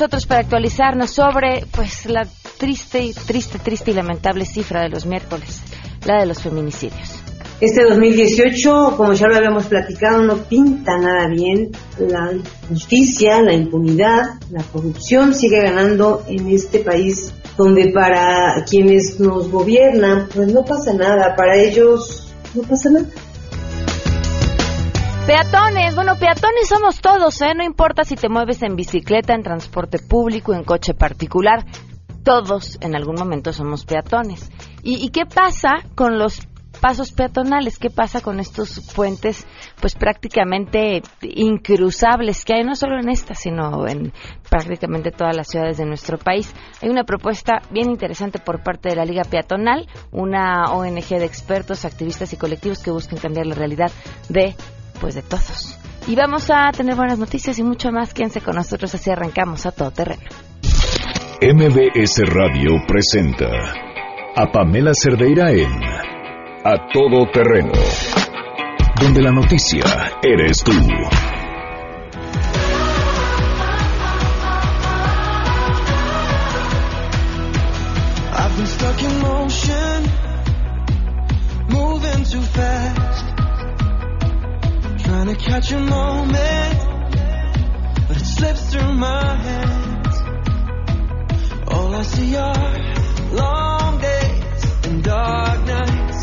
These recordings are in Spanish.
nosotros para actualizarnos sobre pues la triste, triste, triste y lamentable cifra de los miércoles, la de los feminicidios. Este 2018, como ya lo habíamos platicado, no pinta nada bien. La justicia, la impunidad, la corrupción sigue ganando en este país donde para quienes nos gobiernan, pues no pasa nada, para ellos no pasa nada. Peatones, bueno, peatones somos todos, ¿eh? No importa si te mueves en bicicleta, en transporte público, en coche particular, todos en algún momento somos peatones. ¿Y, qué pasa con los pasos peatonales? ¿Qué pasa con estos puentes, pues prácticamente incruzables que hay no solo en esta, sino en prácticamente todas las ciudades de nuestro país? Hay una propuesta bien interesante por parte de la Liga Peatonal, una ONG de expertos, activistas y colectivos que buscan cambiar la realidad de pues de todos. Y vamos a tener buenas noticias y mucho más. Quédense con nosotros así arrancamos a todo terreno. MBS Radio presenta a Pamela Cerdeira en A Todo Terreno, donde la noticia eres tú. I've been stuck in motion, moving too fast.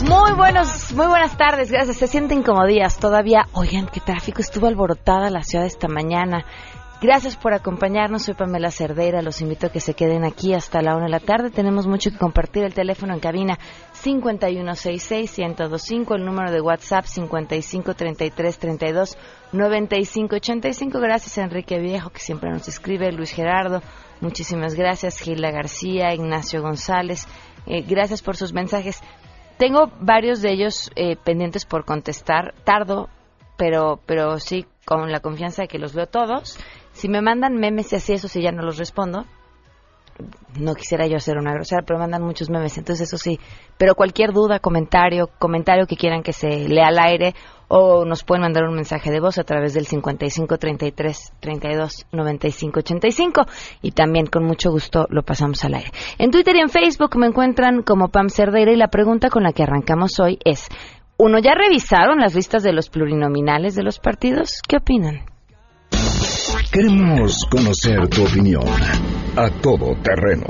Muy buenos, muy buenas tardes, gracias. Se sienten como todavía. Oigan, qué tráfico estuvo alborotada la ciudad esta mañana. Gracias por acompañarnos. Soy Pamela Cerdera. Los invito a que se queden aquí hasta la una de la tarde. Tenemos mucho que compartir. El teléfono en cabina 5166-1025. El número de WhatsApp 5533329585. Gracias a Enrique Viejo, que siempre nos escribe. Luis Gerardo, muchísimas gracias. Gila García, Ignacio González. Eh, gracias por sus mensajes. Tengo varios de ellos eh, pendientes por contestar. Tardo, pero, pero sí con la confianza de que los veo todos. Si me mandan memes y así, eso sí ya no los respondo. No quisiera yo hacer una grosera, pero mandan muchos memes, entonces eso sí. Pero cualquier duda, comentario, comentario que quieran que se lea al aire o nos pueden mandar un mensaje de voz a través del 55 33 32 95 85 y también con mucho gusto lo pasamos al aire. En Twitter y en Facebook me encuentran como Pam Cerdeira y la pregunta con la que arrancamos hoy es uno, ¿ya revisaron las listas de los plurinominales de los partidos? ¿Qué opinan? Queremos conocer tu opinión a todo terreno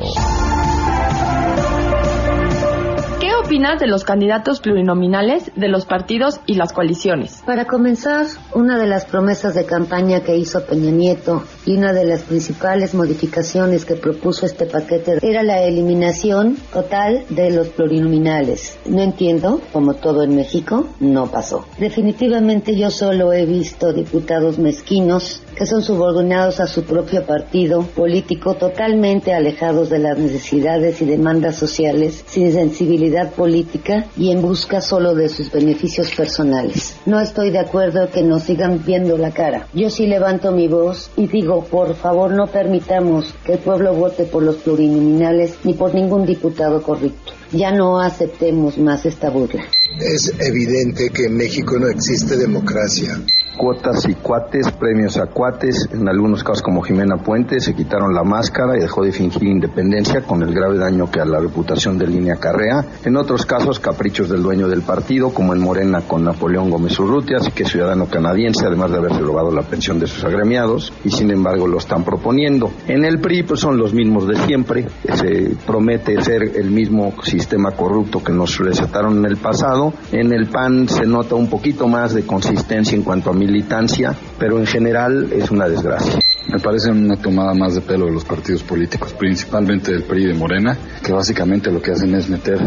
opinas de los candidatos plurinominales de los partidos y las coaliciones? Para comenzar, una de las promesas de campaña que hizo Peña Nieto y una de las principales modificaciones que propuso este paquete era la eliminación total de los plurinominales. No entiendo, como todo en México, no pasó. Definitivamente yo solo he visto diputados mezquinos que son subordinados a su propio partido político, totalmente alejados de las necesidades y demandas sociales, sin sensibilidad política y en busca solo de sus beneficios personales. No estoy de acuerdo que nos sigan viendo la cara. Yo sí levanto mi voz y digo, por favor, no permitamos que el pueblo vote por los plurinominales ni por ningún diputado corrupto. Ya no aceptemos más esta burla. Es evidente que en México no existe democracia cuotas y cuates, premios a cuates, en algunos casos como Jimena Puente, se quitaron la máscara y dejó de fingir independencia con el grave daño que a la reputación de Línea Carrea. En otros casos, caprichos del dueño del partido, como en Morena con Napoleón Gómez Urrutia, que es ciudadano canadiense, además de haberse robado la pensión de sus agremiados, y sin embargo lo están proponiendo. En el PRI pues, son los mismos de siempre, se promete ser el mismo sistema corrupto que nos recetaron en el pasado. En el PAN se nota un poquito más de consistencia en cuanto a militancia, pero en general es una desgracia. Me parece una tomada más de pelo de los partidos políticos, principalmente del PRI y de Morena, que básicamente lo que hacen es meter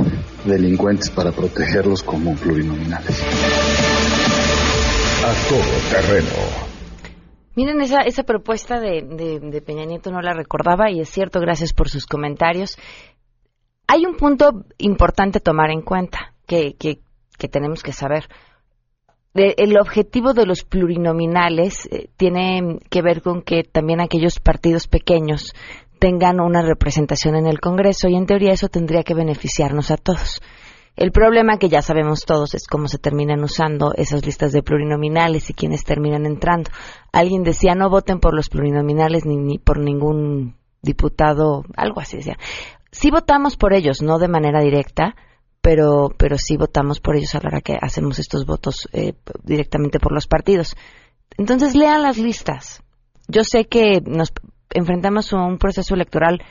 delincuentes para protegerlos como plurinominales. A todo terreno. Miren, esa, esa propuesta de, de, Peña Nieto no la recordaba y es cierto, gracias por sus comentarios. Hay un punto importante tomar en cuenta que, que, tenemos que saber el objetivo de los plurinominales eh, tiene que ver con que también aquellos partidos pequeños tengan una representación en el Congreso y en teoría eso tendría que beneficiarnos a todos. El problema que ya sabemos todos es cómo se terminan usando esas listas de plurinominales y quiénes terminan entrando. Alguien decía no voten por los plurinominales ni, ni por ningún diputado, algo así decía. Sí votamos por ellos, no de manera directa, pero, pero sí votamos por ellos a la hora que hacemos estos votos eh, directamente por los partidos. Entonces lean las listas. Yo sé que nos enfrentamos a un proceso electoral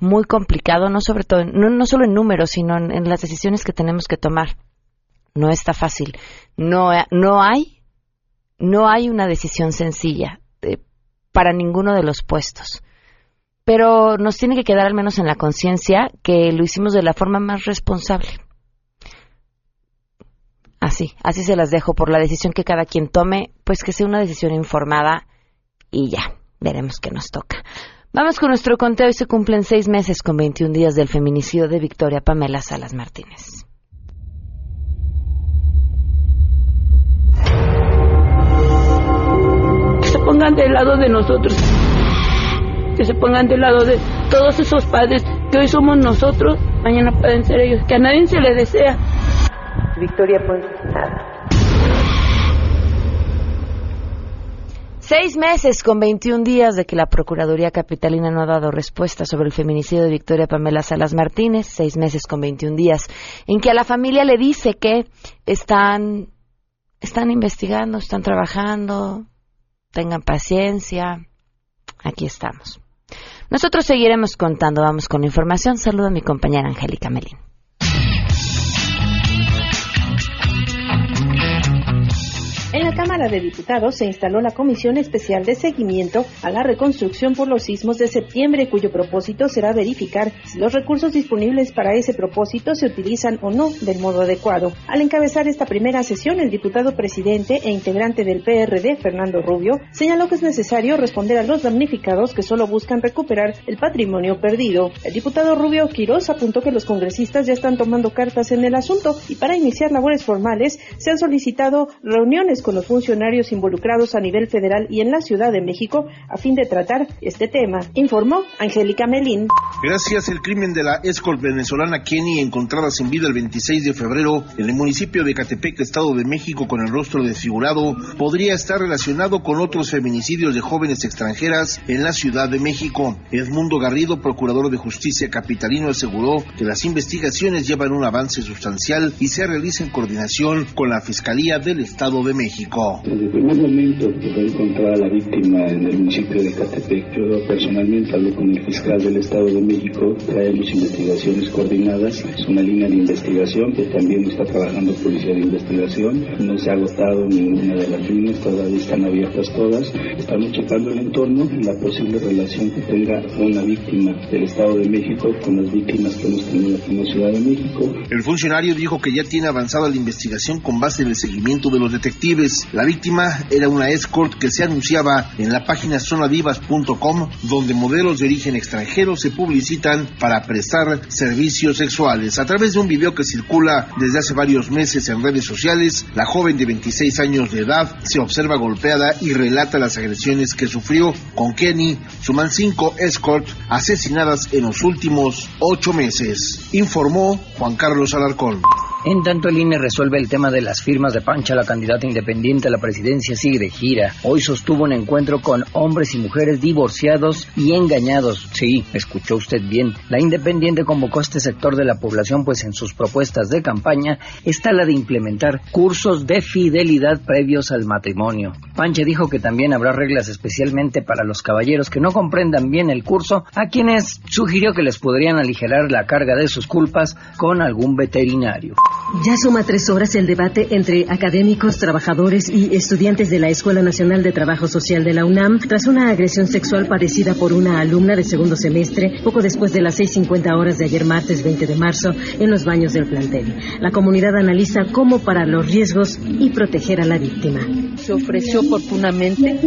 muy complicado, no sobre todo, no, no solo en números, sino en, las decisiones que tenemos que tomar. No está fácil. No, no hay, no hay una decisión sencilla eh, para ninguno de los puestos. Pero nos tiene que quedar al menos en la conciencia que lo hicimos de la forma más responsable. Así, así se las dejo por la decisión que cada quien tome, pues que sea una decisión informada y ya, veremos qué nos toca. Vamos con nuestro conteo y se cumplen seis meses con 21 días del feminicidio de Victoria Pamela Salas Martínez. Que se pongan del lado de nosotros, que se pongan del lado de todos esos padres que hoy somos nosotros, mañana pueden ser ellos, que a nadie se le desea. Victoria, pues nada Seis meses con 21 días de que la Procuraduría Capitalina no ha dado respuesta sobre el feminicidio de Victoria Pamela Salas Martínez. Seis meses con 21 días en que a la familia le dice que están, están investigando, están trabajando, tengan paciencia. Aquí estamos. Nosotros seguiremos contando, vamos con información. Saludo a mi compañera Angélica Melín. Cámara de Diputados se instaló la Comisión Especial de Seguimiento a la Reconstrucción por los Sismos de septiembre, cuyo propósito será verificar si los recursos disponibles para ese propósito se utilizan o no del modo adecuado. Al encabezar esta primera sesión, el diputado presidente e integrante del PRD, Fernando Rubio, señaló que es necesario responder a los damnificados que solo buscan recuperar el patrimonio perdido. El diputado Rubio Quiroz apuntó que los congresistas ya están tomando cartas en el asunto y para iniciar labores formales se han solicitado reuniones con los funcionarios involucrados a nivel federal y en la Ciudad de México a fin de tratar este tema, informó Angélica Melín. Gracias, el crimen de la escort venezolana Kenny, encontrada sin vida el 26 de febrero en el municipio de Catepec, Estado de México, con el rostro desfigurado, podría estar relacionado con otros feminicidios de jóvenes extranjeras en la Ciudad de México. Edmundo Garrido, procurador de justicia capitalino, aseguró que las investigaciones llevan un avance sustancial y se realiza en coordinación con la Fiscalía del Estado de México. Desde el primer momento que fue encontrada la víctima en el municipio de Catepec, yo personalmente hablé con el fiscal del Estado de México, traemos investigaciones coordinadas, es una línea de investigación que también está trabajando Policía de Investigación, no se ha agotado ninguna de las líneas, todavía están abiertas todas, estamos checando el entorno, la posible relación que tenga una víctima del Estado de México con las víctimas que hemos tenido aquí en la Ciudad de México. El funcionario dijo que ya tiene avanzada la investigación con base en el seguimiento de los detectives la víctima era una escort que se anunciaba en la página zonadivas.com, donde modelos de origen extranjero se publicitan para prestar servicios sexuales. A través de un video que circula desde hace varios meses en redes sociales, la joven de 26 años de edad se observa golpeada y relata las agresiones que sufrió con Kenny. Suman cinco escort asesinadas en los últimos ocho meses, informó Juan Carlos Alarcón. En tanto, el INE resuelve el tema de las firmas de Pancha, la candidata independiente a la presidencia sigue de gira. Hoy sostuvo un encuentro con hombres y mujeres divorciados y engañados. Sí, escuchó usted bien. La independiente convocó a este sector de la población, pues en sus propuestas de campaña está la de implementar cursos de fidelidad previos al matrimonio. Pancha dijo que también habrá reglas especialmente para los caballeros que no comprendan bien el curso, a quienes sugirió que les podrían aligerar la carga de sus culpas con algún veterinario. Ya suma tres horas el debate entre académicos, trabajadores y estudiantes de la Escuela Nacional de Trabajo Social de la UNAM tras una agresión sexual padecida por una alumna de segundo semestre poco después de las 6.50 horas de ayer martes 20 de marzo en los baños del plantel. La comunidad analiza cómo parar los riesgos y proteger a la víctima. se ofreció oportunamente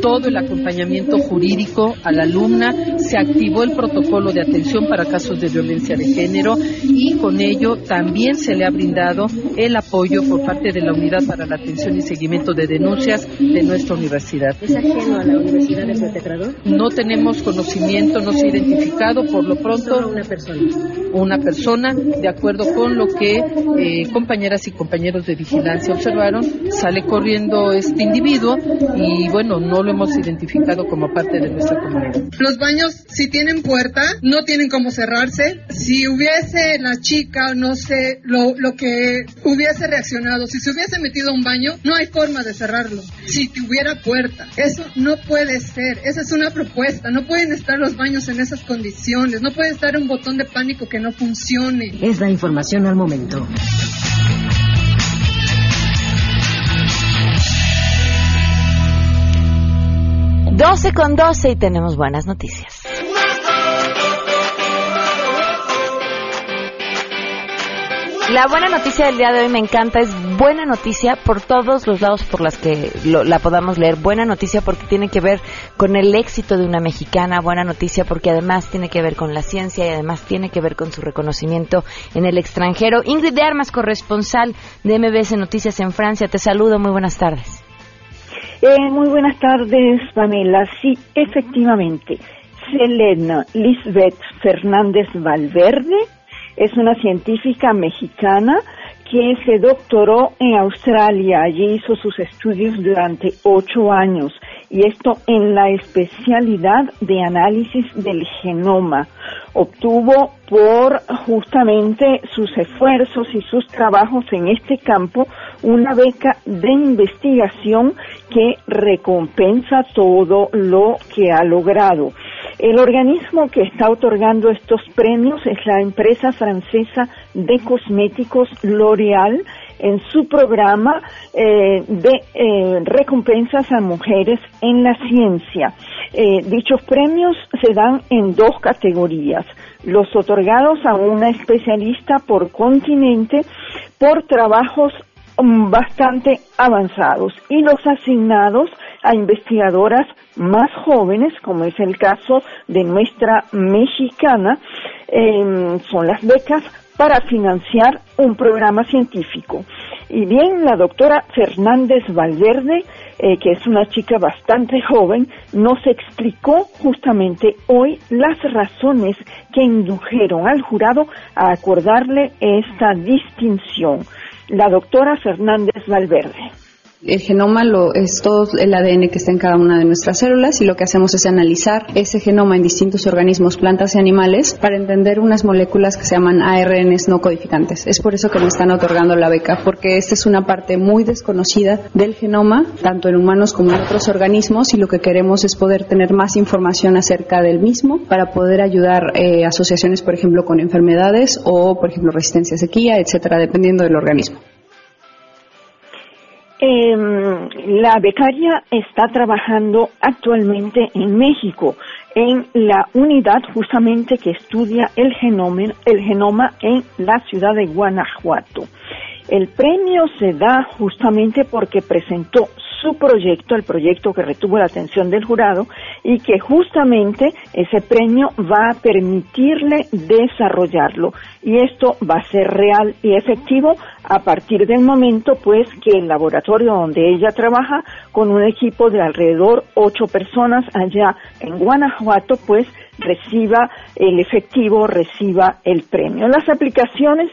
todo el acompañamiento jurídico a la alumna, se activó el protocolo de atención para casos de violencia de género y con ello también se le ha brindado el apoyo por parte de la Unidad para la Atención y Seguimiento de Denuncias de nuestra universidad. ¿Es ajeno a la Universidad de Montegrador? No tenemos conocimiento, no se ha identificado, por lo pronto una persona. Una persona, de acuerdo con lo que eh, compañeras y compañeros de vigilancia observaron, sale corriendo este individuo y bueno, no lo hemos identificado como parte de nuestra comunidad. Los baños, si tienen puerta, no tienen cómo cerrarse. Si hubiese la chica, no sé, lo, lo que hubiese reaccionado, si se hubiese metido a un baño, no hay forma de cerrarlo. Si tuviera puerta, eso no puede ser. Esa es una propuesta. No pueden estar los baños en esas condiciones. No puede estar un botón de pánico que no funcione. Es la información al momento. 12 con 12 y tenemos buenas noticias. La buena noticia del día de hoy me encanta, es buena noticia por todos los lados por las que lo- la podamos leer. Buena noticia porque tiene que ver con el éxito de una mexicana, buena noticia porque además tiene que ver con la ciencia y además tiene que ver con su reconocimiento en el extranjero. Ingrid de Armas, corresponsal de MBS Noticias en Francia, te saludo, muy buenas tardes. Eh, muy buenas tardes, Pamela. Sí, efectivamente. Selena Lisbeth Fernández Valverde es una científica mexicana que se doctoró en Australia. Allí hizo sus estudios durante ocho años y esto en la especialidad de análisis del genoma. Obtuvo por justamente sus esfuerzos y sus trabajos en este campo una beca de investigación que recompensa todo lo que ha logrado. El organismo que está otorgando estos premios es la empresa francesa de cosméticos L'Oréal en su programa eh, de eh, recompensas a mujeres en la ciencia. Eh, dichos premios se dan en dos categorías. Los otorgados a una especialista por continente por trabajos mm, bastante avanzados y los asignados a investigadoras más jóvenes, como es el caso de nuestra mexicana, eh, son las becas para financiar un programa científico. Y bien, la doctora Fernández Valverde, eh, que es una chica bastante joven, nos explicó justamente hoy las razones que indujeron al jurado a acordarle esta distinción. La doctora Fernández Valverde. El genoma lo, es todo el ADN que está en cada una de nuestras células y lo que hacemos es analizar ese genoma en distintos organismos, plantas y animales para entender unas moléculas que se llaman ARNs no codificantes. Es por eso que me están otorgando la beca, porque esta es una parte muy desconocida del genoma, tanto en humanos como en otros organismos, y lo que queremos es poder tener más información acerca del mismo para poder ayudar eh, asociaciones, por ejemplo, con enfermedades o, por ejemplo, resistencia a sequía, etcétera, dependiendo del organismo. Eh, la becaria está trabajando actualmente en México, en la unidad justamente que estudia el el genoma en la ciudad de Guanajuato. El premio se da justamente porque presentó su proyecto, el proyecto que retuvo la atención del jurado y que justamente ese premio va a permitirle desarrollarlo. Y esto va a ser real y efectivo a partir del momento pues que el laboratorio donde ella trabaja con un equipo de alrededor ocho personas allá en Guanajuato pues reciba el efectivo, reciba el premio. Las aplicaciones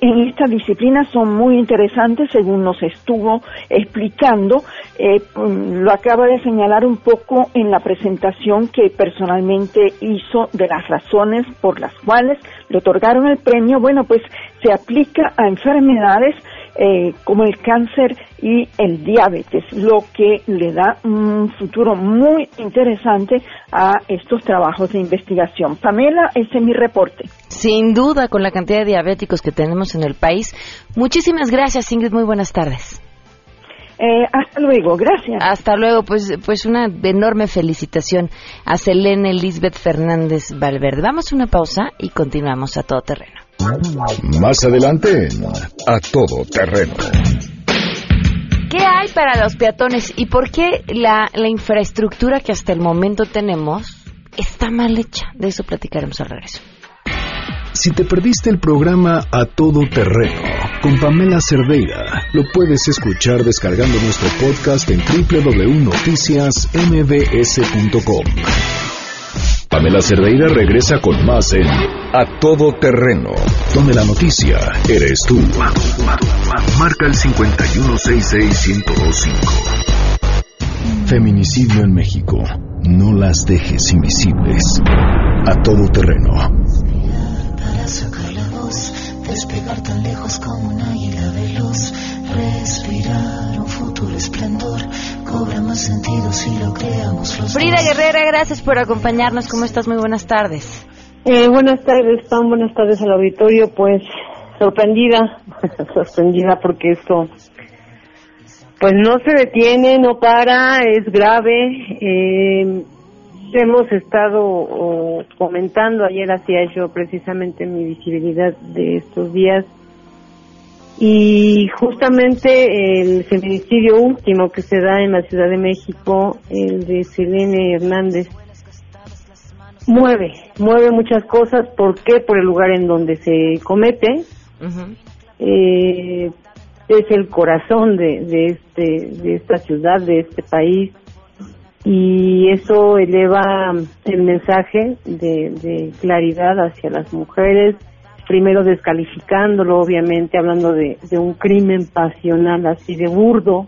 en esta disciplina son muy interesantes según nos estuvo explicando. Eh, lo acaba de señalar un poco en la presentación que personalmente hizo de las razones por las cuales le otorgaron el premio. Bueno, pues se aplica a enfermedades eh, como el cáncer y el diabetes, lo que le da un futuro muy interesante a estos trabajos de investigación. Pamela, ese es mi reporte. Sin duda, con la cantidad de diabéticos que tenemos en el país. Muchísimas gracias, Ingrid. Muy buenas tardes. Eh, hasta luego, gracias. Hasta luego, pues, pues una enorme felicitación a Selene Lisbeth Fernández Valverde. Vamos a una pausa y continuamos a todo terreno. Más adelante en A Todo Terreno. ¿Qué hay para los peatones y por qué la, la infraestructura que hasta el momento tenemos está mal hecha? De eso platicaremos al regreso. Si te perdiste el programa A Todo Terreno con Pamela Cerdeira, lo puedes escuchar descargando nuestro podcast en www.noticiasmbs.com. Pamela Cerdeira regresa con más en A Todo Terreno, donde la noticia eres tú. Marca el 5166125. Feminicidio en México. No las dejes invisibles. A Todo Terreno. para sacar la voz, despegar tan lejos como un águila veloz, respirar un futuro esplendor, cobra más sentido si lo creamos los Frida dos. Guerrera, gracias por acompañarnos. ¿Cómo estás? Muy buenas tardes. Eh, buenas tardes, Pam. Buenas tardes al auditorio. Pues sorprendida, sorprendida porque esto, pues no se detiene, no para, es grave. Eh, hemos estado oh, comentando, ayer hacía yo precisamente mi visibilidad de estos días. Y justamente el feminicidio último que se da en la Ciudad de México, el de Selene Hernández, mueve, mueve muchas cosas. ¿Por qué? Por el lugar en donde se comete. Eh, es el corazón de, de, este, de esta ciudad, de este país. Y eso eleva el mensaje de, de claridad hacia las mujeres, primero descalificándolo, obviamente, hablando de, un crimen pasional así de burdo,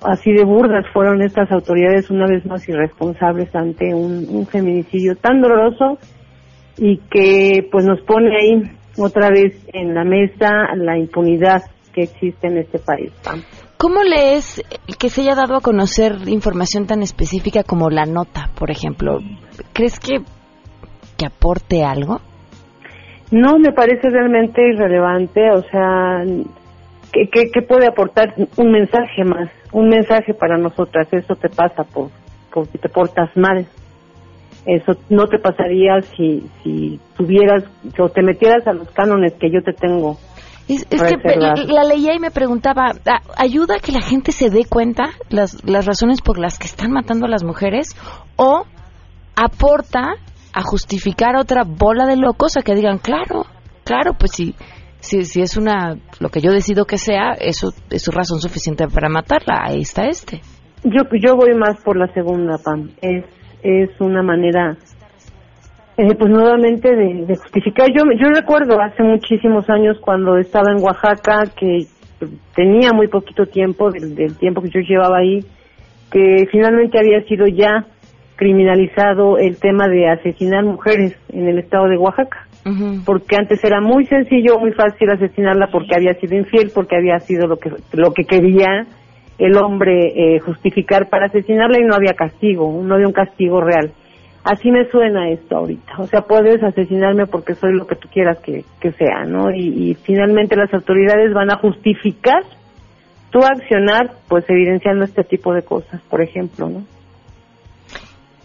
así de burdas fueron estas autoridades una vez más irresponsables ante un, un feminicidio tan doloroso y que pues nos pone ahí otra vez en la mesa la impunidad que existe en este país. ¿Cómo lees que se haya dado a conocer información tan específica como la nota, por ejemplo? ¿Crees que, que aporte algo? No me parece realmente irrelevante, o sea, ¿qué, qué, qué puede aportar un mensaje más? Un mensaje para nosotras, eso te pasa por porque te portas mal. Eso no te pasaría si, si tuvieras o te metieras a los cánones que yo te tengo. Es, es que la, la leía y me preguntaba, ¿a- ¿ayuda a que la gente se dé cuenta las, las razones por las que están matando a las mujeres? ¿O aporta a justificar otra bola de locos a que digan, claro, claro, pues si, si, si es una, lo que yo decido que sea, eso es su razón suficiente para matarla, ahí está este. Yo, yo voy más por la segunda, Pam. Es, es una manera, eh, pues nuevamente de, de justificar. Yo, yo recuerdo hace muchísimos años cuando estaba en Oaxaca que tenía muy poquito tiempo del, del tiempo que yo llevaba ahí, que finalmente había sido ya criminalizado el tema de asesinar mujeres en el estado de Oaxaca porque antes era muy sencillo, muy fácil asesinarla porque había sido infiel, porque había sido lo que lo que quería el hombre eh, justificar para asesinarla y no había castigo, no había un castigo real. Así me suena esto ahorita. O sea, puedes asesinarme porque soy lo que tú quieras que, que sea, ¿no? Y, y finalmente las autoridades van a justificar tu accionar, pues evidenciando este tipo de cosas, por ejemplo, ¿no?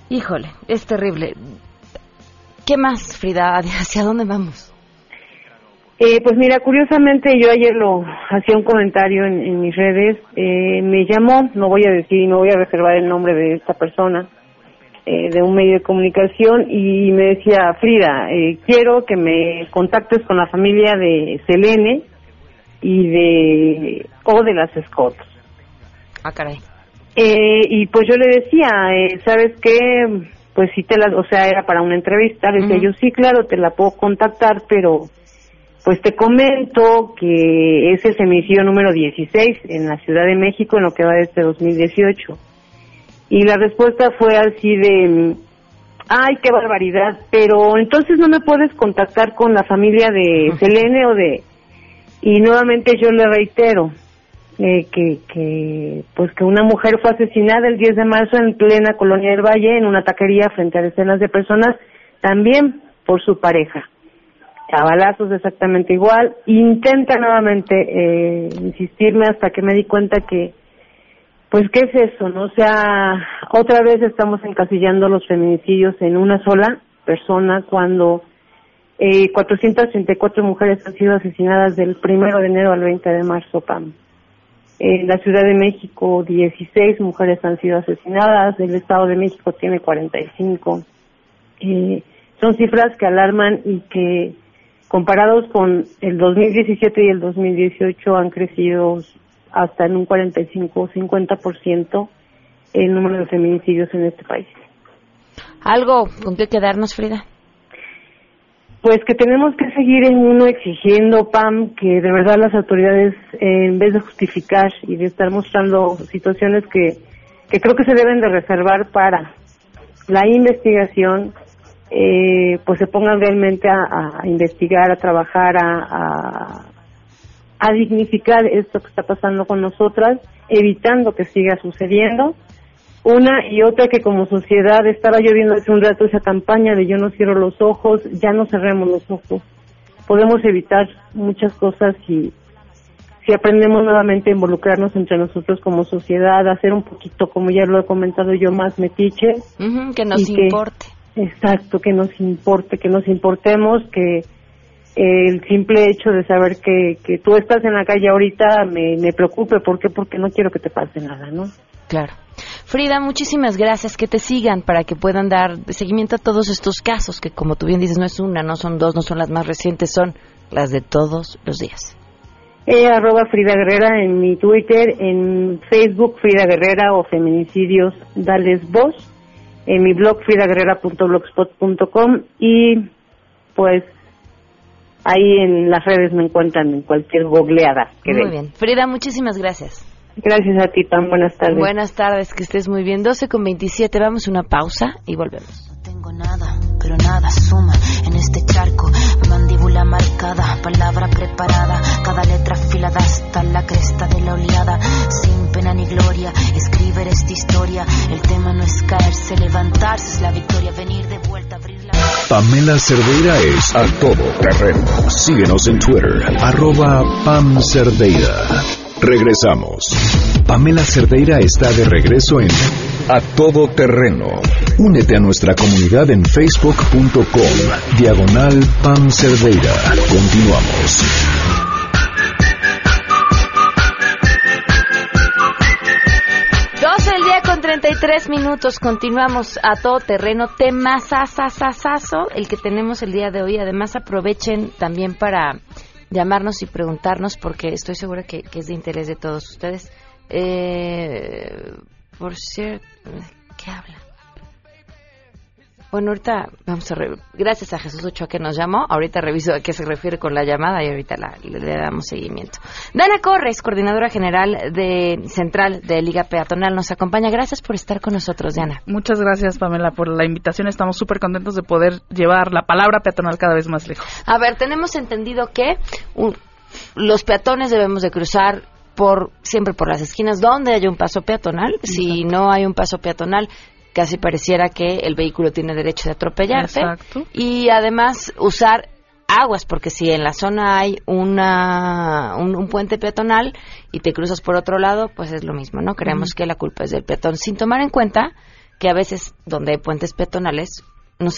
Híjole, es terrible. ¿Qué más, Frida? ¿Hacia dónde vamos? Eh, pues mira, curiosamente yo ayer lo hacía un comentario en, en mis redes, eh, me llamó, no voy a decir, no voy a reservar el nombre de esta persona, eh, de un medio de comunicación y me decía, Frida, eh, quiero que me contactes con la familia de Selene y de o de las Scott. Ah, caray. Eh, y pues yo le decía, eh, ¿sabes qué? Pues si te la, o sea, era para una entrevista, le decía yo, sí, claro, te la puedo contactar, pero pues te comento que es el femicidio número 16 en la Ciudad de México en lo que va de este 2018. Y la respuesta fue así de, ay, qué barbaridad, pero entonces no me puedes contactar con la familia de Selene o de... Y nuevamente yo le reitero eh, que, que, pues que una mujer fue asesinada el 10 de marzo en plena Colonia del Valle en una taquería frente a decenas de personas, también por su pareja a balazos exactamente igual. Intenta nuevamente eh, insistirme hasta que me di cuenta que, pues, ¿qué es eso? no O sea, otra vez estamos encasillando los feminicidios en una sola persona cuando eh, 434 mujeres han sido asesinadas del primero de enero al 20 de marzo, Pam. En la Ciudad de México, 16 mujeres han sido asesinadas. El Estado de México tiene 45. Eh, son cifras que alarman y que, comparados con el 2017 y el 2018, han crecido hasta en un 45 o 50% el número de feminicidios en este país. ¿Algo con qué quedarnos, Frida? Pues que tenemos que seguir en uno exigiendo, Pam, que de verdad las autoridades, eh, en vez de justificar y de estar mostrando situaciones que, creo que se deben de reservar para la investigación, eh, pues se pongan realmente a, investigar, a trabajar, a, a dignificar esto que está pasando con nosotras, evitando que siga sucediendo una y otra que como sociedad estaba yo viendo hace un rato esa campaña de yo no cierro los ojos, ya no cerremos los ojos. Podemos evitar muchas cosas si, si aprendemos nuevamente a involucrarnos entre nosotros como sociedad, a hacer un poquito, como ya lo he comentado yo, más metiche. que nos importe. exacto, que nos importe, que nos importemos, que el simple hecho de saber que, que tú estás en la calle ahorita me, me preocupe. ¿Por qué? Porque no quiero que te pase nada, ¿no? Claro. Frida, muchísimas gracias. Que te sigan para que puedan dar seguimiento a todos estos casos, que como tú bien dices, no es una, no son dos, no son las más recientes, son las de todos los días. Eh, arroba Frida Guerrera en mi Twitter, en Facebook Frida Guerrera o Feminicidios Dales Voz, en mi blog fridaguerrera.blogspot.com y pues ahí en las redes me encuentran en cualquier googleada. Que Muy bien. Frida, muchísimas gracias. Gracias a ti, Pam. Buenas tardes. Buenas tardes, que estés muy bien. 12 con 27, vamos a una pausa y volvemos. No tengo nada, pero nada suma en este charco. Mandíbula marcada, palabra preparada, cada letra afilada hasta la cresta de la oleada. Sin pena ni gloria, escribir esta historia. El tema no es caerse, levantarse, es la victoria, venir de vuelta, abrir la. Pamela Cerdeira es a todo terreno. Síguenos en Twitter, arroba Pam Cerdeira. Regresamos. Pamela Cerdeira está de regreso en A Todo Terreno. Únete a nuestra comunidad en facebook.com. Diagonal Pam Cerdeira. Continuamos. 12 del día con 33 minutos. Continuamos a todo terreno. Tema el que tenemos el día de hoy. Además, aprovechen también para llamarnos y preguntarnos porque estoy segura que, es de interés de todos ustedes. Eh, por cierto, ¿qué habla? Bueno, ahorita vamos a... Gracias a Jesús Ochoa que nos llamó. Ahorita reviso a qué se refiere con la llamada y ahorita le, damos seguimiento. Dana Corres, coordinadora general de Central de Liga Peatonal, nos acompaña. Gracias por estar con nosotros, Diana. Muchas gracias, Pamela, por la invitación. Estamos súper contentos de poder llevar la palabra peatonal cada vez más lejos. A ver, tenemos entendido que los peatones debemos de cruzar por siempre por las esquinas donde haya un paso peatonal. Si no hay un paso peatonal, casi pareciera que el vehículo tiene derecho de atropellarte. Y además usar aguas, porque si en la zona hay una, un, puente peatonal y te cruzas por otro lado, pues es lo mismo, ¿no? Creemos que la culpa es del peatón, sin tomar en cuenta que a veces donde hay puentes peatonales no,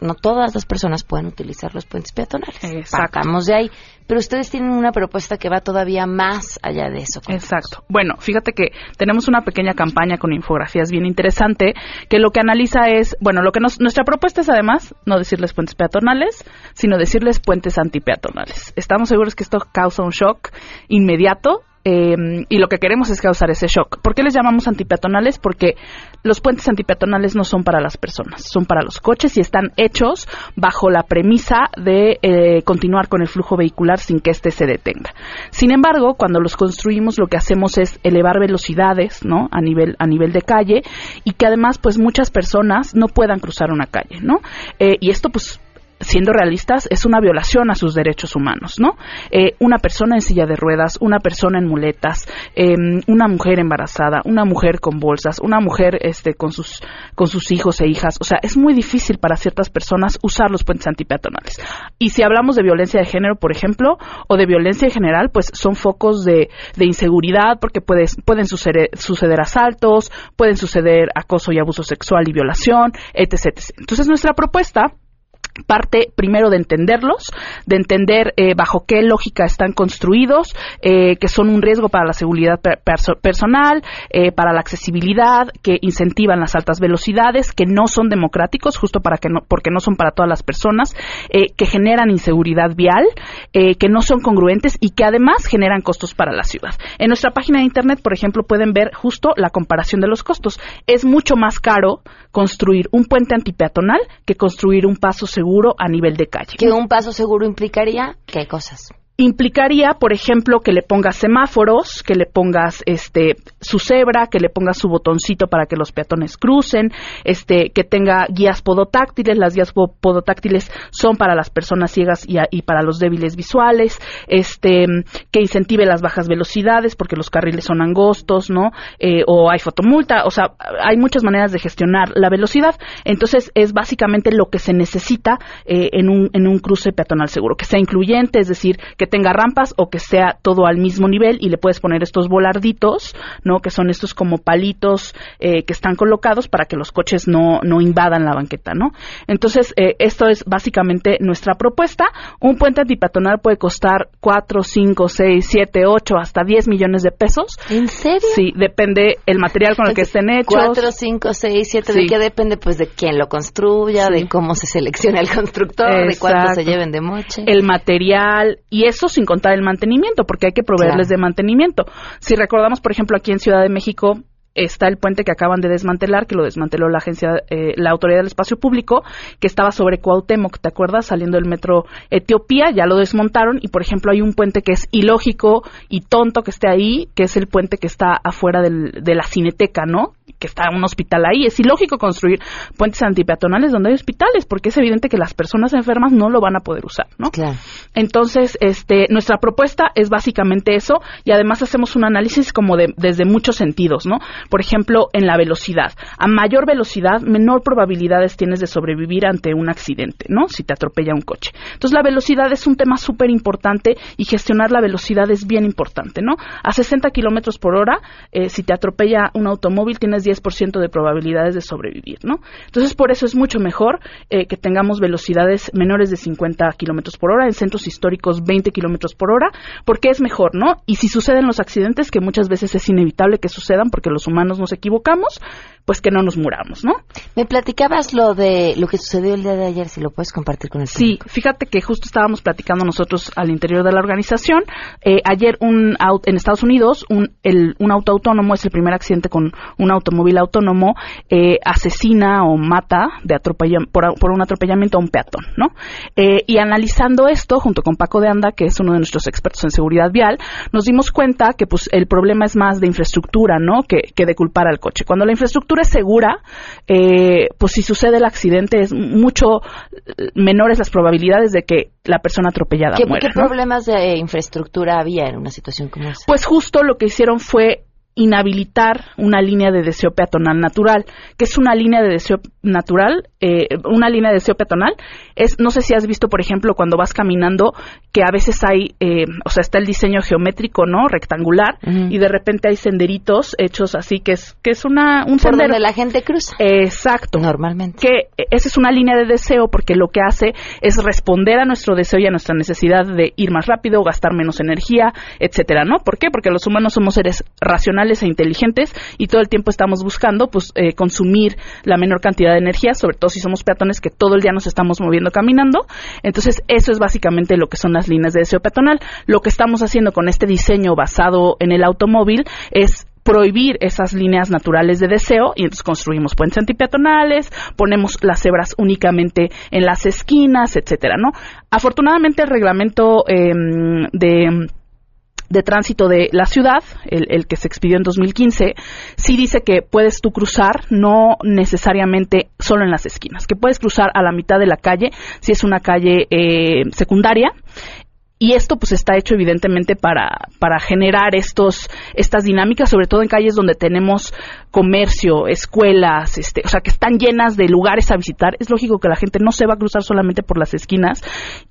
no todas las personas pueden utilizar los puentes peatonales. Sacamos de ahí. Pero ustedes tienen una propuesta que va todavía más allá de eso. Exacto. Bueno, fíjate que tenemos una pequeña campaña con infografías bien interesante que lo que analiza es, bueno, lo que nos, nuestra propuesta es además no decirles puentes peatonales, sino decirles puentes antipeatonales. Estamos seguros que esto causa un shock inmediato Em, y lo que queremos es causar ese shock. ¿Por qué les llamamos antipeatonales? Porque los puentes antipeatonales no son para las personas, son para los coches y están hechos bajo la premisa de eh, continuar con el flujo vehicular sin que éste se detenga. Sin embargo, cuando los construimos lo que hacemos es elevar velocidades, ¿no? A nivel a nivel de calle y que además pues muchas personas no puedan cruzar una calle, ¿no? Eh, y esto pues siendo realistas, es una violación a sus derechos humanos, ¿no? Eh, una persona en silla de ruedas, una persona en muletas, em, una mujer embarazada, una mujer con bolsas, una mujer este, con, sus, con sus hijos e hijas. O sea, es muy difícil para ciertas personas usar los puentes antipeatonales. Y si hablamos de violencia de género, por ejemplo, o de violencia en general, pues son focos de, de inseguridad porque puedes, pueden suceder, suceder asaltos, pueden suceder acoso y abuso sexual y violación, etc. etc. Entonces, nuestra propuesta parte primero de entenderlos, de entender eh, bajo qué lógica están construidos, eh, que son un riesgo para la seguridad personal, eh, para la accesibilidad, que incentivan las altas velocidades, que no son democráticos, justo para que no, porque no son para todas las personas, que generan inseguridad vial, que no son congruentes y que además generan costos para la ciudad. En nuestra página de internet, por ejemplo, pueden ver justo la comparación de los costos. Es mucho más caro construir un puente antipeatonal que construir un paso seguro a nivel de calle. Que un paso seguro implicaría qué cosas implicaría, por ejemplo, que le pongas semáforos, que le pongas este su cebra, que le pongas su botoncito para que los peatones crucen, este que tenga guías podotáctiles, las guías podotáctiles son para las personas ciegas y, para los débiles visuales, este que incentive las bajas velocidades porque los carriles son angostos, ¿no? Eh, o hay fotomulta, o sea, hay muchas maneras de gestionar la velocidad, entonces es básicamente lo que se necesita eh, en un en un cruce peatonal seguro, que sea incluyente, es decir, que tenga rampas o que sea todo al mismo nivel y le puedes poner estos volarditos, ¿no? Que son estos como palitos eh, que están colocados para que los coches no, no invadan la banqueta, ¿no? Entonces, eh, esto es básicamente nuestra propuesta. Un puente antipeatonal puede costar 4, 5, 6, 7, 8, hasta 10 millones de pesos. ¿En serio? Sí, depende el material con el que estén hechos. 4, 5, 6, 7, ¿de qué depende? Pues de quién lo construya, de cómo se selecciona el constructor, de cuánto se lleven de moche. El material, y eso eso sin contar el mantenimiento, porque hay que proveerles de mantenimiento. Si recordamos, por ejemplo, aquí en Ciudad de México, está el puente que acaban de desmantelar, que lo desmanteló la agencia, eh, la Autoridad del Espacio Público, que estaba sobre Cuauhtémoc, ¿te acuerdas? Saliendo del metro Etiopía, ya lo desmontaron y, por ejemplo, hay un puente que es ilógico y tonto que esté ahí, que es el puente que está afuera de la Cineteca, ¿no? Que está un hospital ahí. Es ilógico construir puentes antipeatonales donde hay hospitales, porque es evidente que las personas enfermas no lo van a poder usar, ¿no? Claro. Entonces, este, nuestra propuesta es básicamente eso y además hacemos un análisis como de, desde muchos sentidos, ¿no? por ejemplo, en la velocidad. A mayor velocidad, menor probabilidades tienes de sobrevivir ante un accidente, ¿no? Si te atropella un coche. Entonces, la velocidad es un tema súper importante y gestionar la velocidad es bien importante, ¿no? A 60 kilómetros por hora, eh, si te atropella un automóvil, tienes 10% de probabilidades de sobrevivir, ¿no? Entonces, por eso es mucho mejor eh, que tengamos velocidades menores de 50 kilómetros por hora, en centros históricos 20 kilómetros por hora, porque es mejor, ¿no? Y si suceden los accidentes, que muchas veces es inevitable que sucedan porque los humanos nos equivocamos, pues que no nos muramos, ¿no? Me platicabas lo de lo que sucedió el día de ayer, si lo puedes compartir con el Sí, fíjate que justo estábamos platicando nosotros al interior de la organización. Eh, ayer un en Estados Unidos un, el, un auto autónomo es el primer accidente con un automóvil autónomo eh, asesina o mata de por, por, un atropellamiento a un peatón, ¿no? Eh, y analizando esto junto con Paco de Anda, que es uno de nuestros expertos en seguridad vial, nos dimos cuenta que pues el problema es más de infraestructura, ¿no? Que, que de culpar al coche. Cuando la infraestructura es segura, eh, pues si sucede el accidente es mucho menores las probabilidades de que la persona atropellada ¿Qué, muera. ¿Qué problemas de infraestructura había en una situación como esa? Pues justo lo que hicieron fue inhabilitar una línea de deseo peatonal natural. que es una línea de deseo natural? Eh, una línea de deseo peatonal es, no sé si has visto, por ejemplo, cuando vas caminando, que a veces hay, eh, o sea, está el diseño geométrico, ¿no? Rectangular, y de repente hay senderitos hechos así, que es, que es una, un Por donde la gente cruza. Exacto. Normalmente. Que esa es una línea de deseo porque lo que hace es responder a nuestro deseo y a nuestra necesidad de ir más rápido, gastar menos energía, etcétera, ¿no? ¿Por qué? Porque los humanos somos seres racionales e inteligentes y todo el tiempo estamos buscando pues eh, consumir la menor cantidad de energía, sobre todo si somos peatones que todo el día nos estamos moviendo caminando. Entonces, eso es básicamente lo que son las líneas de deseo peatonal. Lo que estamos haciendo con este diseño basado en el automóvil es prohibir esas líneas naturales de deseo y entonces construimos puentes antipeatonales, ponemos las cebras únicamente en las esquinas, etcétera, ¿no? Afortunadamente el reglamento em, de de tránsito de la ciudad, el, que se expidió en 2015, sí dice que puedes tú cruzar, no necesariamente solo en las esquinas, que puedes cruzar a la mitad de la calle si es una calle eh, secundaria y esto pues está hecho evidentemente para, para generar estos, estas dinámicas, sobre todo en calles donde tenemos comercio, escuelas, este, o sea, que están llenas de lugares a visitar. Es lógico que la gente no se va a cruzar solamente por las esquinas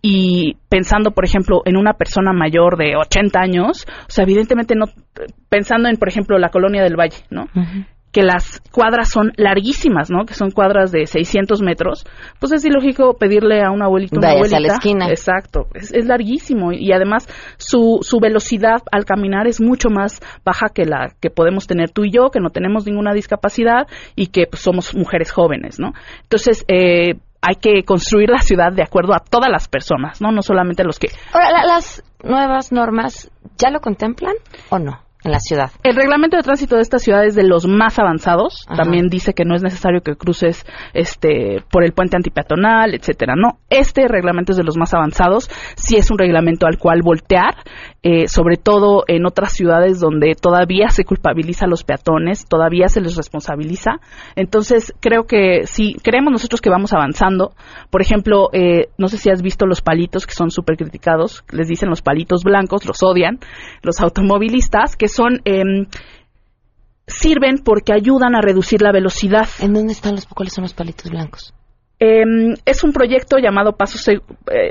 y pensando, por ejemplo, en una persona mayor de 80 años, o sea, evidentemente no, pensando en, por ejemplo, la colonia del Valle, ¿no? Que las cuadras son larguísimas, ¿no? Que son cuadras de 600 metros, pues es ilógico pedirle a un abuelito una abuelita. a la esquina. Exacto, es, es larguísimo y además su, su velocidad al caminar es mucho más baja que la que podemos tener tú y yo, que no tenemos ninguna discapacidad y que pues, somos mujeres jóvenes, ¿no? Entonces, eh, hay que construir la ciudad de acuerdo a todas las personas, ¿no? No solamente a los que Ahora, la- las nuevas normas, ¿ya lo contemplan o no en la ciudad? El reglamento de tránsito de esta ciudad es de los más avanzados. Ajá. También dice que no es necesario que cruces este por el puente antipeatonal, etcétera. No, este reglamento es de los más avanzados. Sí es un reglamento al cual voltear, eh, sobre todo en otras ciudades donde todavía se culpabiliza a los peatones, todavía se les responsabiliza. Entonces creo que sí, creemos nosotros que vamos avanzando. Por ejemplo, eh, no sé si has visto los palitos que son súper criticados. Les dicen los palitos blancos, los odian los automovilistas, que son em, sirven porque ayudan a reducir la velocidad. ¿En dónde están los cuáles son los palitos blancos? Em, es un proyecto llamado Pasos, eh,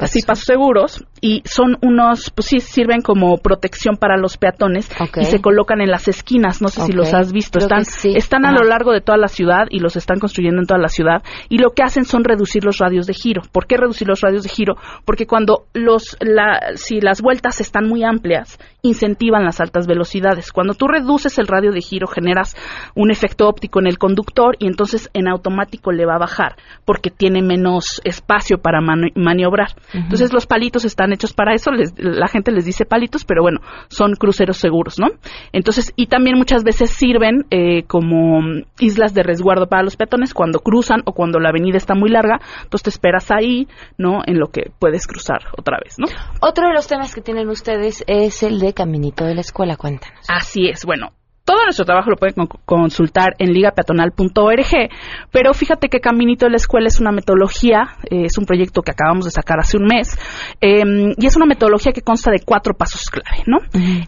sí, Pasos Seguros y son unos, pues sí, sirven como protección para los peatones y se colocan en las esquinas. No sé si los has visto. Creo Están, sí. están a lo largo de toda la ciudad y los están construyendo en toda la ciudad y lo que hacen son reducir los radios de giro. ¿Por qué reducir los radios de giro? Porque cuando los, la, si las vueltas están muy amplias, incentivan las altas velocidades. Cuando tú reduces el radio de giro, generas un efecto óptico en el conductor y entonces en automático le va a bajar porque tiene menos espacio para mani- maniobrar. Entonces los palitos están hechos para eso, les- la gente les dice palitos, pero bueno, son cruceros seguros, ¿no? Entonces, y también muchas veces sirven eh, como mm, islas de resguardo para los peatones cuando cruzan o cuando la avenida está muy larga, entonces te esperas ahí, ¿no? En lo que puedes cruzar otra vez, ¿no? Otro de los temas que tienen ustedes es el de Caminito de la Escuela, cuéntanos. Así es, bueno. Todo nuestro trabajo lo pueden con- consultar en ligapeatonal.org, pero fíjate que Caminito de la Escuela es una metodología, eh, es un proyecto que acabamos de sacar hace un mes, eh, y es una metodología que consta de cuatro pasos clave, ¿no?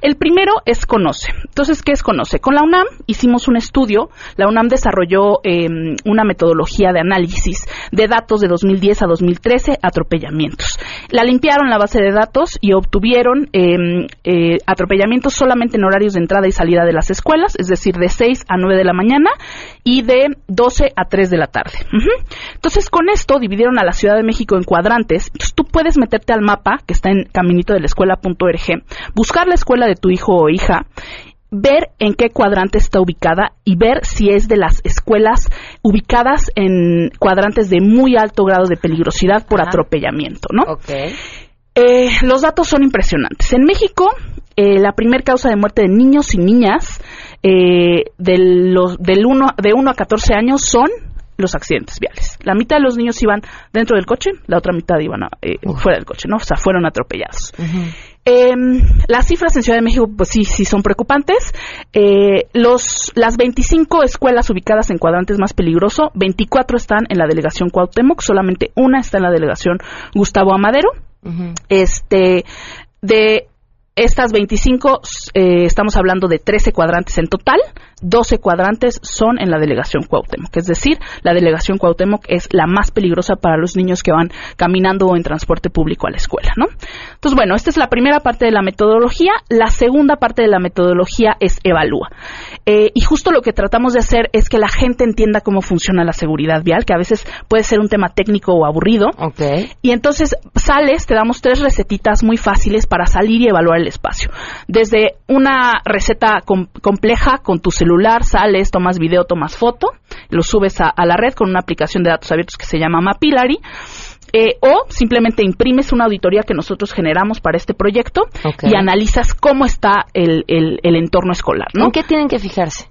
El primero es Conoce. Entonces, ¿qué es Conoce? Con la UNAM hicimos un estudio, la UNAM desarrolló eh, una metodología de análisis de datos de 2010 a 2013, atropellamientos. La limpiaron la base de datos y obtuvieron eh, eh, atropellamientos solamente en horarios de entrada y salida de las escuelas, es decir, de 6 a 9 de la mañana y de 12 a 3 de la tarde. Entonces, con esto dividieron a la Ciudad de México en cuadrantes. Entonces, tú puedes meterte al mapa que está en caminito de la escuela.org, buscar la escuela de tu hijo o hija ver en qué cuadrante está ubicada y ver si es de las escuelas ubicadas en cuadrantes de muy alto grado de peligrosidad por atropellamiento, ¿no? Eh, los datos son impresionantes. En México, eh, la primer causa de muerte de niños y niñas eh, de, los, del uno, de 1 a 14 años son los accidentes viales. La mitad de los niños iban dentro del coche, la otra mitad iban a- eh, fuera del coche, ¿no? O sea, fueron atropellados. Eh, las cifras en Ciudad de México, pues sí, sí son preocupantes. Eh, los, las 25 escuelas ubicadas en cuadrantes más peligroso, 24 están en la delegación Cuauhtémoc, solamente una está en la delegación Gustavo Amadero. Este, de estas 25, eh, estamos hablando de 13 cuadrantes en total, 12 cuadrantes son en la delegación Cuauhtémoc. Es decir, la delegación Cuauhtémoc es la más peligrosa para los niños que van caminando o en transporte público a la escuela, ¿no? Entonces, bueno, esta es la primera parte de la metodología. La segunda parte de la metodología es evalúa. Eh, y justo lo que tratamos de hacer es que la gente entienda cómo funciona la seguridad vial, que a veces puede ser un tema técnico o aburrido. Y entonces sales, te damos tres recetitas muy fáciles para salir y evaluar el espacio. Desde una receta com- compleja con tu celular, sales, tomas video, tomas foto, lo subes a, a la red con una aplicación de datos abiertos que se llama Mapillary. eh, o simplemente imprimes una auditoría que nosotros generamos para este proyecto y analizas cómo está el, el- el entorno escolar. ¿no? ¿En qué tienen que fijarse?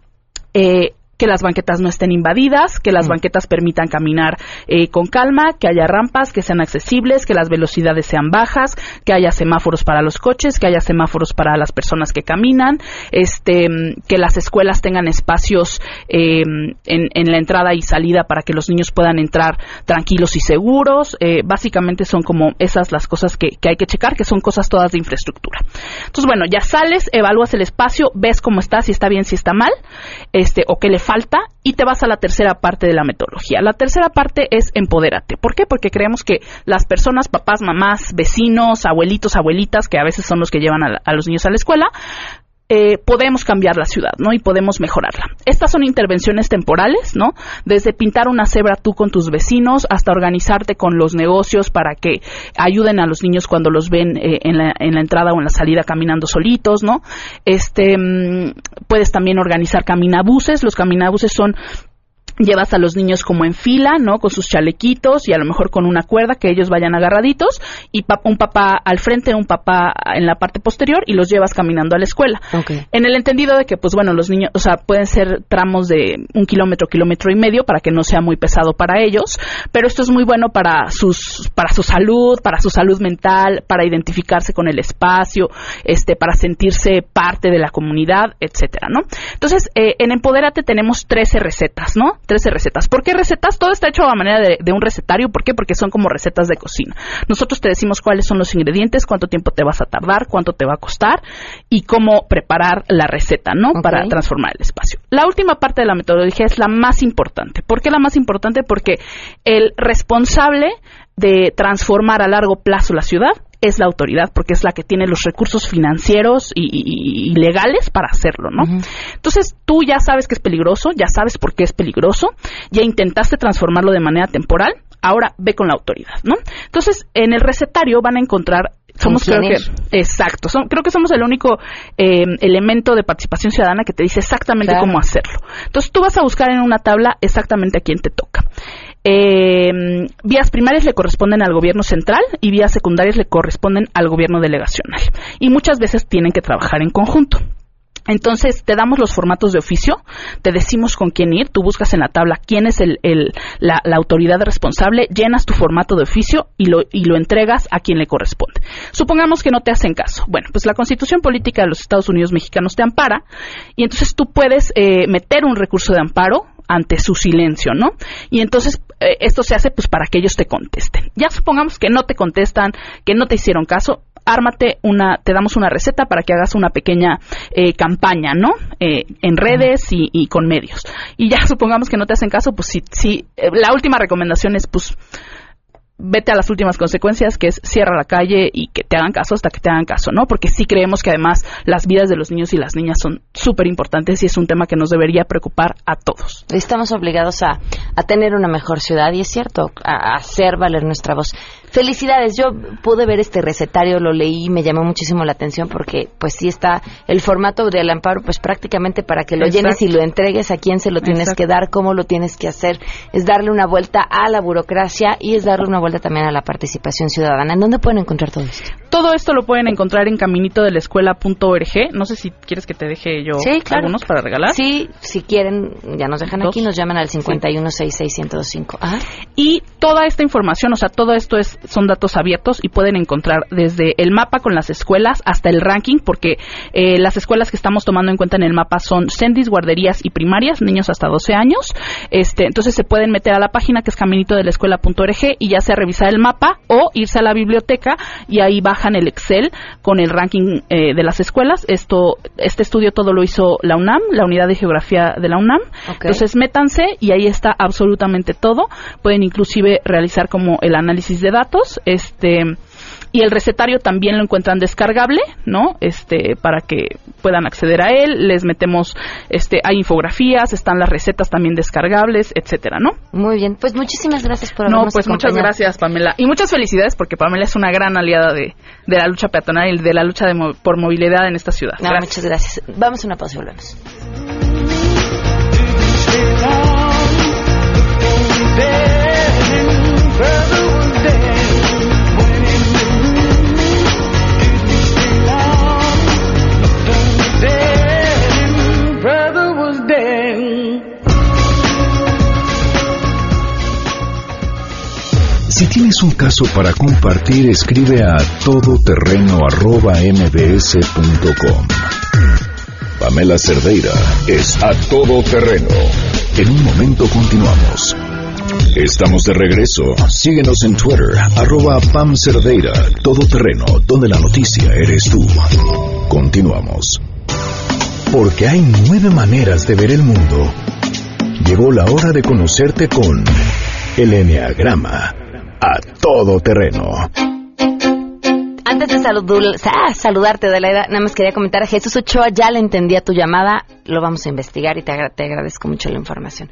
Eh, que las banquetas no estén invadidas, que las banquetas permitan caminar eh, con calma, que haya rampas que sean accesibles, que las velocidades sean bajas, que haya semáforos para los coches, que haya semáforos para las personas que caminan, este, mm, que las escuelas tengan espacios eh, en, en la entrada y salida para que los niños puedan entrar tranquilos y seguros. Eh, básicamente son como esas las cosas que, que hay que checar, que son cosas todas de infraestructura. Entonces, bueno, ya sales, evalúas el espacio, ves cómo está, si está bien, si está mal, este, o qué le falta, y te vas a la tercera parte de la metodología. La tercera parte es empodérate. ¿Por qué? Porque creemos que las personas, papás, mamás, vecinos, abuelitos, abuelitas, que a veces son los que llevan a, a los niños a la escuela, eh, podemos cambiar la ciudad, ¿no? Y podemos mejorarla. Estas son intervenciones temporales, ¿no? Desde pintar una cebra tú con tus vecinos hasta organizarte con los negocios para que ayuden a los niños cuando los ven eh, en, la, en, la, entrada o en la salida caminando solitos, ¿no? Este, mmm, puedes también organizar caminabuses. Los caminabuses son llevas a los niños como en fila, ¿no? Con sus chalequitos y a lo mejor con una cuerda que ellos vayan agarraditos y un papá al frente, un papá en la parte posterior y los llevas caminando a la escuela. Okay. En el entendido de que, pues bueno, los niños, o sea, pueden ser tramos de un kilómetro, kilómetro y medio para que no sea muy pesado para ellos, pero esto es muy bueno para sus, para su salud, para su salud mental, para identificarse con el espacio, este, para sentirse parte de la comunidad, etcétera, ¿no? Entonces, eh, en Empodérate tenemos 13 recetas, ¿no? 13 recetas. ¿Por qué recetas? Todo está hecho a manera de, de, un recetario. ¿Por qué? Porque son como recetas de cocina. Nosotros te decimos cuáles son los ingredientes, cuánto tiempo te vas a tardar, cuánto te va a costar y cómo preparar la receta, ¿no? Okay. Para transformar el espacio. La última parte de la metodología es la más importante. ¿Por qué la más importante? Porque el responsable de transformar a largo plazo la ciudad es la autoridad, porque es la que tiene los recursos financieros y, y, y legales para hacerlo, ¿no? Uh -huh. Entonces, tú ya sabes que es peligroso, ya sabes por qué es peligroso, ya intentaste transformarlo de manera temporal, ahora ve con la autoridad, ¿no? Entonces, en el recetario van a encontrar somos creo que exacto son, creo que somos el único eh, elemento de participación ciudadana que te dice exactamente claro. cómo hacerlo entonces tú vas a buscar en una tabla exactamente a quién te toca eh, vías primarias le corresponden al gobierno central y vías secundarias le corresponden al gobierno delegacional y muchas veces tienen que trabajar en conjunto entonces, te damos los formatos de oficio, te decimos con quién ir, tú buscas en la tabla quién es el, el, la, autoridad responsable, llenas tu formato de oficio y lo, y lo entregas a quien le corresponde. Supongamos que no te hacen caso. Bueno, pues la Constitución Política de los Estados Unidos Mexicanos te ampara y entonces tú puedes eh, meter un recurso de amparo ante su silencio, ¿no? Y entonces eh, esto se hace pues para que ellos te contesten. Ya supongamos que no te contestan, que no te hicieron caso, ármate una, te damos una receta para que hagas una pequeña eh, campaña, ¿no? Eh, en redes y, y, con medios. Y ya supongamos que no te hacen caso, pues sí, sí, eh, la última recomendación es pues vete a las últimas consecuencias, que es cierra la calle y que te hagan caso hasta que te hagan caso, ¿no? Porque sí creemos que además las vidas de los niños y las niñas son súper importantes y es un tema que nos debería preocupar a todos. Estamos obligados a, a tener una mejor ciudad y es cierto, a, a hacer valer nuestra voz. Felicidades, yo pude ver este recetario, lo leí y me llamó muchísimo la atención porque pues sí está el formato del amparo pues prácticamente para que lo Exacto. llenes y lo entregues a quién se lo tienes Exacto. que dar, cómo lo tienes que hacer, es darle una vuelta a la burocracia y es darle una vuelta también a la participación ciudadana. ¿En dónde pueden encontrar todo esto? Todo esto lo pueden encontrar en caminito de la escuela.org. No sé si quieres que te deje yo sí, claro. algunos para regalar. Sí, si quieren, ya nos dejan Dos. aquí, nos llaman al 5166125. Sí. Y toda esta información, o sea, todo esto es son datos abiertos y pueden encontrar desde el mapa con las escuelas hasta el ranking, porque eh, las escuelas que estamos tomando en cuenta en el mapa son CENDIS, guarderías y primarias, niños hasta 12 años. Este, entonces se pueden meter a la página que es caminito de la escuela.org y ya sea revisar el mapa o irse a la biblioteca y ahí bajan el Excel con el ranking eh, de las escuelas. Esto, este estudio todo lo hizo la UNAM, la unidad de geografía de la UNAM. Okay. Entonces métanse y ahí está absolutamente todo. Pueden inclusive realizar como el análisis de datos, este y el recetario también lo encuentran descargable, ¿no? Este, para que puedan acceder a él, les metemos, este, hay infografías, están las recetas también descargables, etcétera, ¿no? Muy bien, pues muchísimas gracias por No, pues muchas gracias, Pamela. Y muchas felicidades porque Pamela es una gran aliada de, de la lucha peatonal y de la lucha de por movilidad en esta ciudad. No, gracias. muchas gracias. Vamos a una pausa y volvemos. Si tienes un caso para compartir, escribe a todoterreno.mbs.com. Pamela Cerdeira es a todoterreno. En un momento continuamos. Estamos de regreso. Síguenos en Twitter, arroba Pam Cerdeira, todoterreno, donde la noticia eres tú. Continuamos. Porque hay nueve maneras de ver el mundo. Llegó la hora de conocerte con el Enneagrama a todo terreno. antes de saludul- ah, saludarte, Adelaida, nada más quería comentar a Jesús Ochoa, ya le entendía tu llamada, lo vamos a investigar y te, agra- te agradezco mucho la información.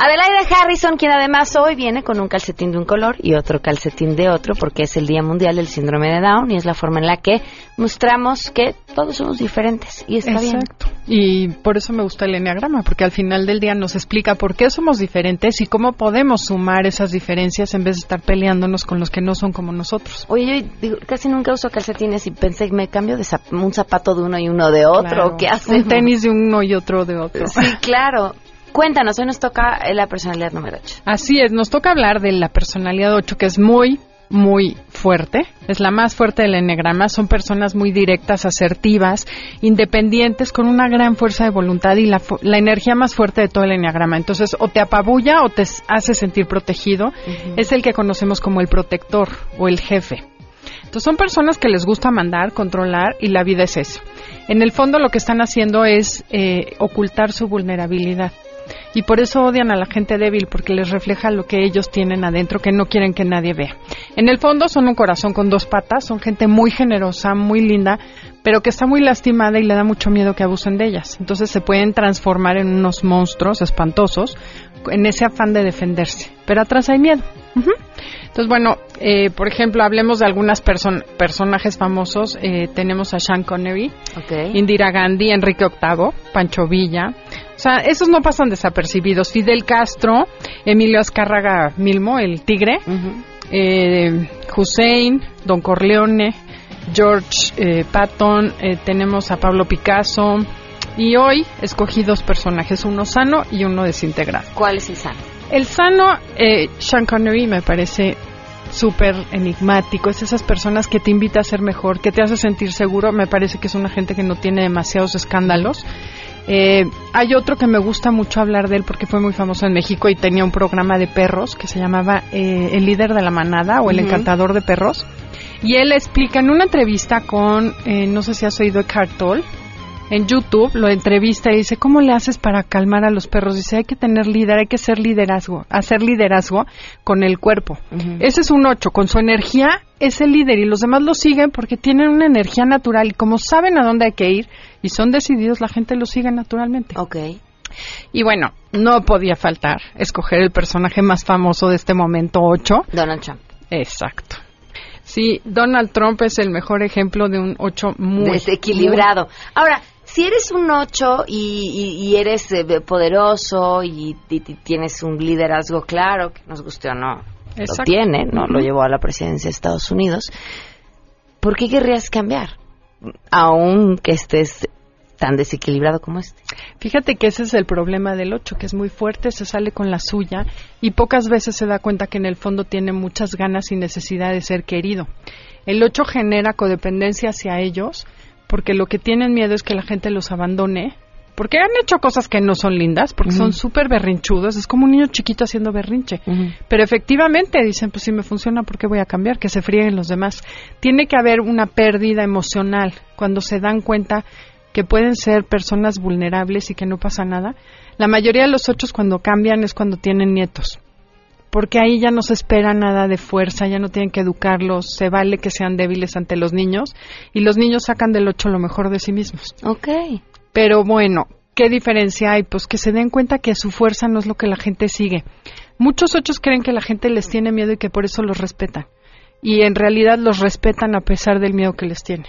Adelaida Harrison, quien además hoy viene con un calcetín de un color y otro calcetín de otro, porque es el Día Mundial del Síndrome de Down y es la forma en la que mostramos que todos somos diferentes y está bien. Exacto. Y por eso me gusta el enneagrama, porque al final del día nos explica por qué somos diferentes y cómo podemos sumar esas diferencias en vez de estar peleándonos con los que no son como nosotros. Oye, yo digo, casi nunca uso calcetines y pensé que me cambio de zap- un zapato de uno y uno de otro. Claro. ¿Qué hace? Un tenis de uno y otro de otro. Sí, claro. Cuéntanos, hoy nos toca eh, la personalidad número 8. Así es, nos toca hablar de la personalidad 8, que es muy, muy fuerte. Es la más fuerte del enneagrama. Son personas muy directas, asertivas, independientes, con una gran fuerza de voluntad y la, la energía más fuerte de todo el enneagrama. Entonces, o te apabulla o te hace sentir protegido. Es el que conocemos como el protector o el jefe. Entonces son personas que les gusta mandar, controlar y la vida es eso. En el fondo lo que están haciendo es eh, ocultar su vulnerabilidad. Y por eso odian a la gente débil, porque les refleja lo que ellos tienen adentro que no quieren que nadie vea. En el fondo son un corazón con dos patas, son gente muy generosa, muy linda, pero que está muy lastimada y le da mucho miedo que abusen de ellas. Entonces se pueden transformar en unos monstruos espantosos en ese afán de defenderse. Pero atrás hay miedo. Entonces, bueno, eh, por ejemplo, hablemos de algunos personajes famosos. Eh, tenemos a Sean Connery, Indira Gandhi, Enrique VIII, Pancho Villa. O sea, esos no pasan desapercibidos. Fidel Castro, Emilio Azcárraga Milmo, el tigre, eh, Hussein, Don Corleone, George eh, Patton, eh, tenemos a Pablo Picasso. Y hoy escogí dos personajes, uno sano y uno desintegrado. ¿Cuál es el sano? El sano, eh, Sean Connery me parece súper enigmático. Es esas personas que te invita a ser mejor, que te hace sentir seguro. Me parece que es una gente que no tiene demasiados escándalos. Eh, hay otro que me gusta mucho hablar de él porque fue muy famoso en México y tenía un programa de perros que se llamaba eh, El líder de la manada o El encantador de perros. Y él explica en una entrevista con, eh, no sé si has oído Eckhart Tolle, en YouTube lo entrevista y dice, ¿cómo le haces para calmar a los perros? Dice, hay que tener líder, hay que ser liderazgo, hacer liderazgo con el cuerpo. Ese es un 8, con su energía es el líder y los demás lo siguen porque tienen una energía natural y como saben a dónde hay que ir y son decididos, la gente lo sigue naturalmente. Ok. Y bueno, no podía faltar escoger el personaje más famoso de este momento, 8. Donald Trump. Exacto. Sí, Donald Trump es el mejor ejemplo de un 8 muy Desequilibrado. Ahora, si eres un 8 y, y- y eres eh, poderoso y, tienes un liderazgo claro, que nos guste o no, lo tiene, no lo llevó a la presidencia de Estados Unidos, ¿por qué querrías cambiar? Aunque estés tan desequilibrado como este. Fíjate que ese es el problema del 8, que es muy fuerte, se sale con la suya y pocas veces se da cuenta que en el fondo tiene muchas ganas y necesidad de ser querido. El 8 genera codependencia hacia ellos porque lo que tienen miedo es que la gente los abandone. Porque han hecho cosas que no son lindas, porque son súper berrinchudos, es como un niño chiquito haciendo berrinche. Pero efectivamente dicen, pues si me funciona, ¿por qué voy a cambiar? Que se frieguen los demás. Tiene que haber una pérdida emocional cuando se dan cuenta que pueden ser personas vulnerables y que no pasa nada. La mayoría de los ocho cuando cambian es cuando tienen nietos. Porque ahí ya no se espera nada de fuerza, ya no tienen que educarlos, se vale que sean débiles ante los niños y los niños sacan del ocho lo mejor de sí mismos. Ok. Pero bueno, ¿qué diferencia hay? Pues que se den cuenta que su fuerza no es lo que la gente sigue. Muchos ochos creen que la gente les tiene miedo y que por eso los respetan. Y en realidad los respetan a pesar del miedo que les tienen.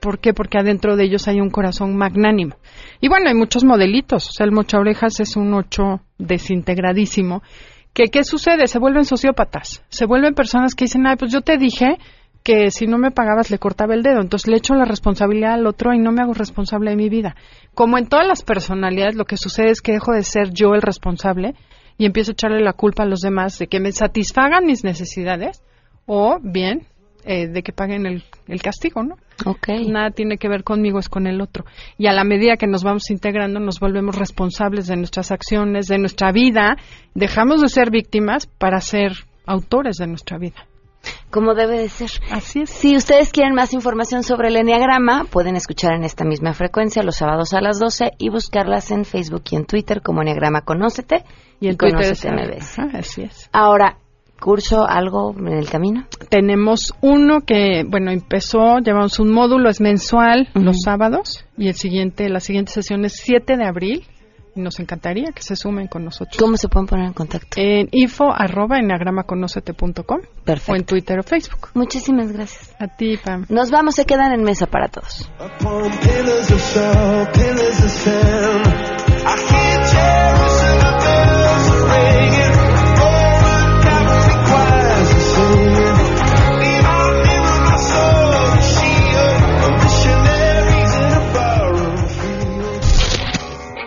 ¿Por qué? Porque adentro de ellos hay un corazón magnánimo. Y bueno, hay muchos modelitos. O sea, el mocha orejas es un ocho desintegradísimo. ¿Que, ¿Qué sucede? Se vuelven sociópatas. Se vuelven personas que dicen, ay, pues yo te dije que si no me pagabas le cortaba el dedo. Entonces le echo la responsabilidad al otro y no me hago responsable de mi vida. Como en todas las personalidades, lo que sucede es que dejo de ser yo el responsable y empiezo a echarle la culpa a los demás de que me satisfagan mis necesidades o bien eh, de que paguen el, el castigo, ¿no? Okay. Nada tiene que ver conmigo, es con el otro. Y a la medida que nos vamos integrando, nos volvemos responsables de nuestras acciones, de nuestra vida, dejamos de ser víctimas para ser autores de nuestra vida. Como debe de ser. Así es. Si ustedes quieren más información sobre el Enneagrama, pueden escuchar en esta misma frecuencia los sábados a las 12 y buscarlas en Facebook y en Twitter como Enneagrama Conócete Y Twitter es- Conócete MBS. Ajá, así es. Ahora, curso, algo en el camino? Tenemos uno que, bueno, empezó, llevamos un módulo, es mensual, los sábados, y el siguiente, la siguiente sesión es 7 de abril, y nos encantaría que se sumen con nosotros. ¿Cómo se pueden poner en contacto? En info arroba enagramaconocete.com Perfecto. o en Twitter o Facebook. Muchísimas gracias. A ti, Pam. Nos vamos, se quedan en mesa para todos.